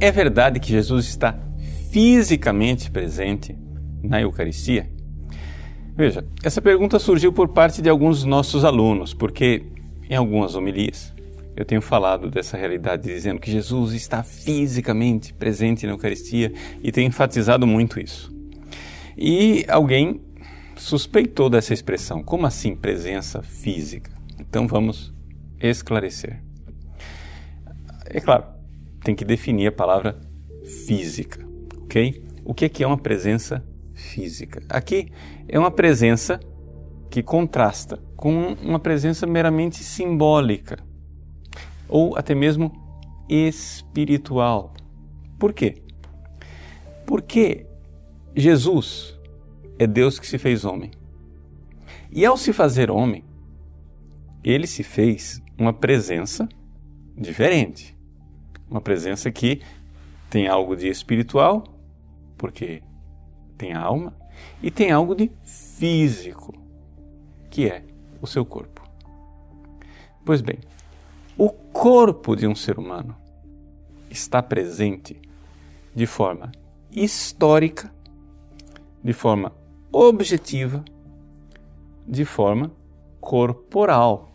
É verdade que Jesus está fisicamente presente na Eucaristia? Veja, essa pergunta surgiu por parte de alguns nossos alunos, porque em algumas homilias eu tenho falado dessa realidade dizendo que Jesus está fisicamente presente na Eucaristia e tenho enfatizado muito isso. E alguém suspeitou dessa expressão. Como assim presença física? Então vamos esclarecer. É claro, tem que definir a palavra física, ok? O que é uma presença física? Aqui é uma presença que contrasta com uma presença meramente simbólica ou até mesmo espiritual. Por quê? Porque Jesus é Deus que se fez homem. E ao se fazer homem, ele se fez uma presença diferente. Uma presença que tem algo de espiritual, porque tem a alma, e tem algo de físico, que é o seu corpo. Pois bem, o corpo de um ser humano está presente de forma histórica, de forma objetiva, de forma corporal.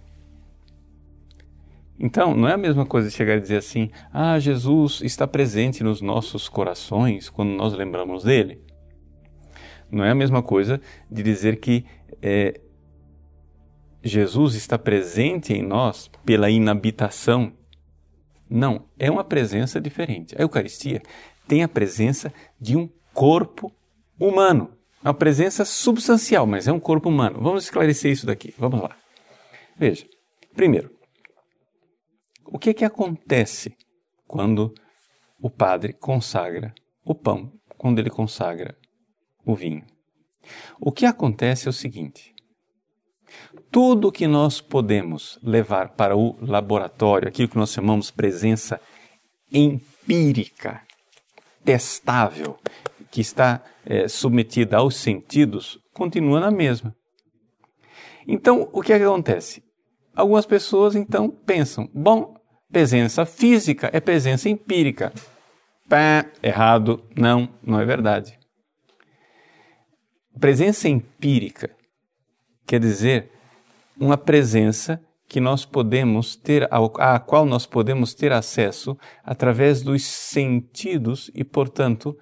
Então, não é a mesma coisa chegar e dizer assim: ah, Jesus está presente nos nossos corações quando nós lembramos dele. Não é a mesma coisa de dizer que é, Jesus está presente em nós pela inabitação. Não, é uma presença diferente. A Eucaristia tem a presença de um corpo humano. É uma presença substancial, mas é um corpo humano. Vamos esclarecer isso daqui. Vamos lá. Veja, primeiro, o que que acontece quando o padre consagra o pão, quando ele consagra o vinho? O que acontece é o seguinte: tudo que nós podemos levar para o laboratório, aquilo que nós chamamos presença empírica, testável, que está é, submetida aos sentidos, continua na mesma. Então, o que, é que acontece? Algumas pessoas então pensam: bom, presença física é presença empírica. Pá, errado, não, não é verdade. Presença empírica quer dizer uma presença que nós podemos ter, à qual nós podemos ter acesso através dos sentidos e, portanto,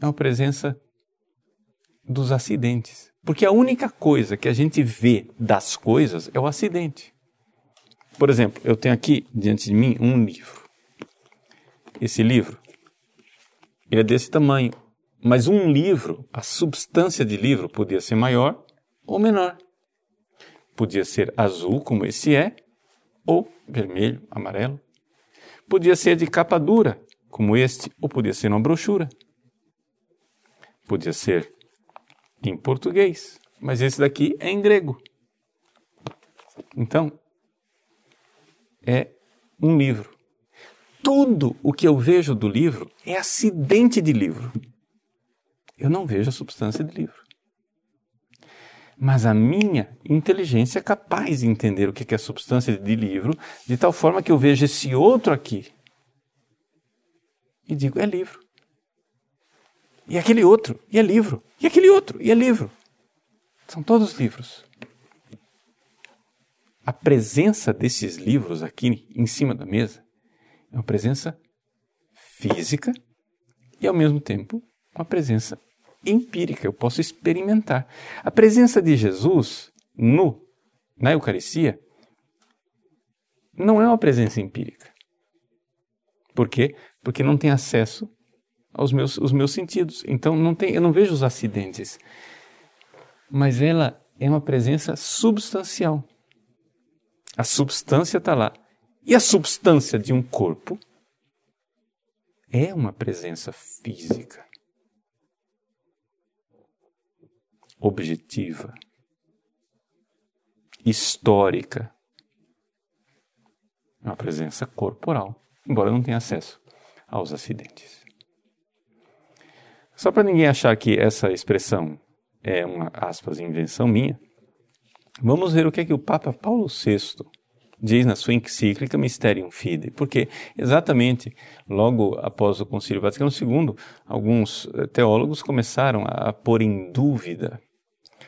é uma presença dos acidentes. Porque a única coisa que a gente vê das coisas é o acidente. Por exemplo, eu tenho aqui diante de mim um livro. Esse livro, ele é desse tamanho. Mas um livro, a substância de livro podia ser maior ou menor. Podia ser azul, como esse é, ou vermelho, amarelo. Podia ser de capa dura, como este, ou podia ser uma brochura. Podia ser em português, mas esse daqui é em grego. Então, é um livro. Tudo o que eu vejo do livro é acidente de livro. Eu não vejo a substância de livro. Mas a minha inteligência é capaz de entender o que é a substância de livro, de tal forma que eu vejo esse outro aqui e digo: é livro. E aquele outro, e é livro. E aquele outro, e é livro. São todos livros. A presença desses livros aqui em cima da mesa é uma presença física e, ao mesmo tempo, uma presença empírica, eu posso experimentar. A presença de Jesus no na Eucaristia não é uma presença empírica. Por quê? Porque não tem acesso aos meus, os meus sentidos. Então não tem, eu não vejo os acidentes. Mas ela é uma presença substancial. A substância está lá. E a substância de um corpo é uma presença física. objetiva, histórica. É uma presença corporal, embora não tenha acesso aos acidentes. Só para ninguém achar que essa expressão é uma, aspas, invenção minha, vamos ver o que é que o Papa Paulo VI diz na sua encíclica Mysterium Fidei, porque exatamente logo após o Concílio Vaticano II, alguns eh, teólogos começaram a pôr em dúvida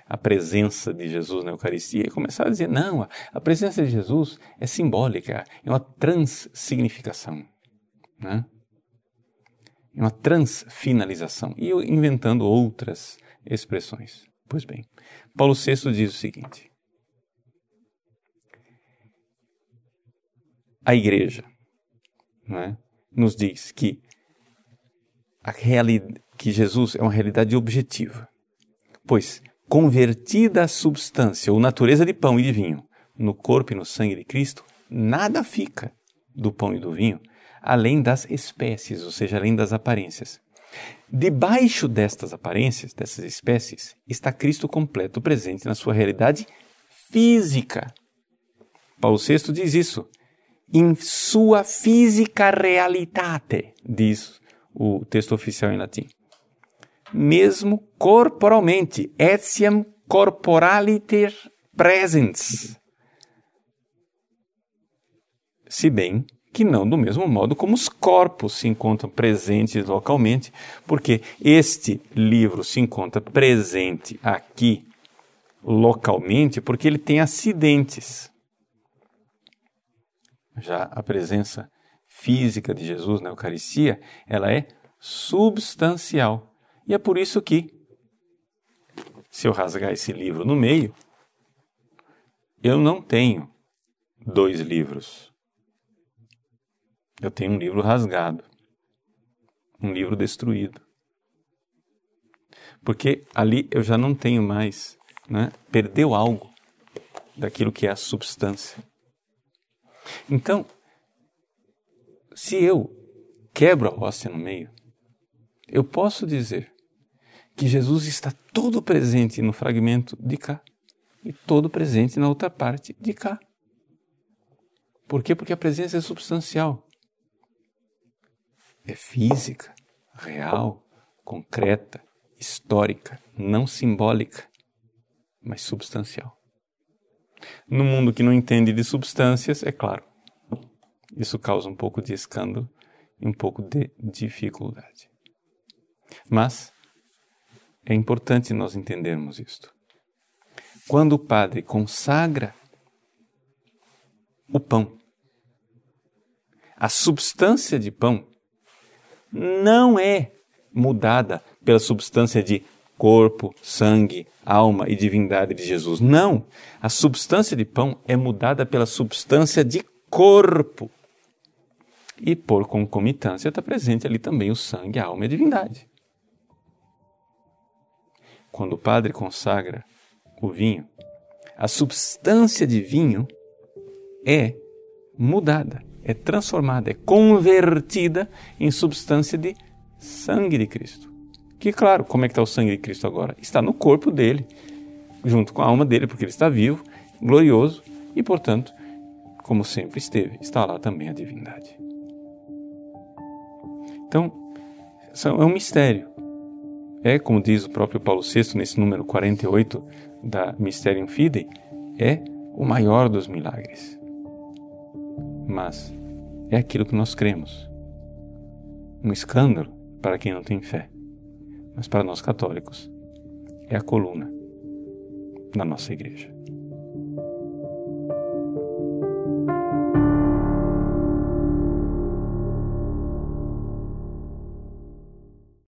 a presença de Jesus na Eucaristia e começaram a dizer: não, a presença de Jesus é simbólica, é uma transsignificação, né? É uma transfinalização, e inventando outras expressões. Pois bem, Paulo VI diz o seguinte: a igreja é? nos diz que, a que Jesus é uma realidade objetiva, pois convertida a substância ou natureza de pão e de vinho no corpo e no sangue de Cristo, nada fica do pão e do vinho além das espécies, ou seja, além das aparências. Debaixo destas aparências, dessas espécies, está Cristo completo presente na sua realidade física. Paulo VI diz isso in sua física realitate, diz o texto oficial em latim. Mesmo corporalmente, etiam corporaliter presens. Se bem que não do mesmo modo como os corpos se encontram presentes localmente, porque este livro se encontra presente aqui localmente porque ele tem acidentes. Já a presença física de Jesus na Eucaristia, ela é substancial. E é por isso que, se eu rasgar esse livro no meio, eu não tenho dois livros. Eu tenho um livro rasgado, um livro destruído. Porque ali eu já não tenho mais, né? perdeu algo daquilo que é a substância. Então, se eu quebro a hóstia no meio, eu posso dizer que Jesus está todo presente no fragmento de cá e todo presente na outra parte de cá. Por quê? Porque a presença é substancial. É física, real, concreta, histórica, não simbólica, mas substancial. No mundo que não entende de substâncias, é claro, isso causa um pouco de escândalo e um pouco de dificuldade. Mas é importante nós entendermos isto. Quando o padre consagra o pão, a substância de pão não é mudada pela substância de corpo, sangue, alma e divindade de Jesus. Não! A substância de pão é mudada pela substância de corpo. E por concomitância está presente ali também o sangue, a alma e a divindade. Quando o padre consagra o vinho, a substância de vinho é mudada, é transformada, é convertida em substância de sangue de Cristo. Que, claro, como é que está o sangue de Cristo agora? Está no corpo dele, junto com a alma dele, porque ele está vivo, glorioso, e, portanto, como sempre esteve, está lá também a divindade. Então, é um mistério. É, como diz o próprio Paulo VI nesse número 48 da Mysterium Fidei, é o maior dos milagres. Mas é aquilo que nós cremos. Um escândalo para quem não tem fé mas para nós católicos é a coluna da nossa igreja.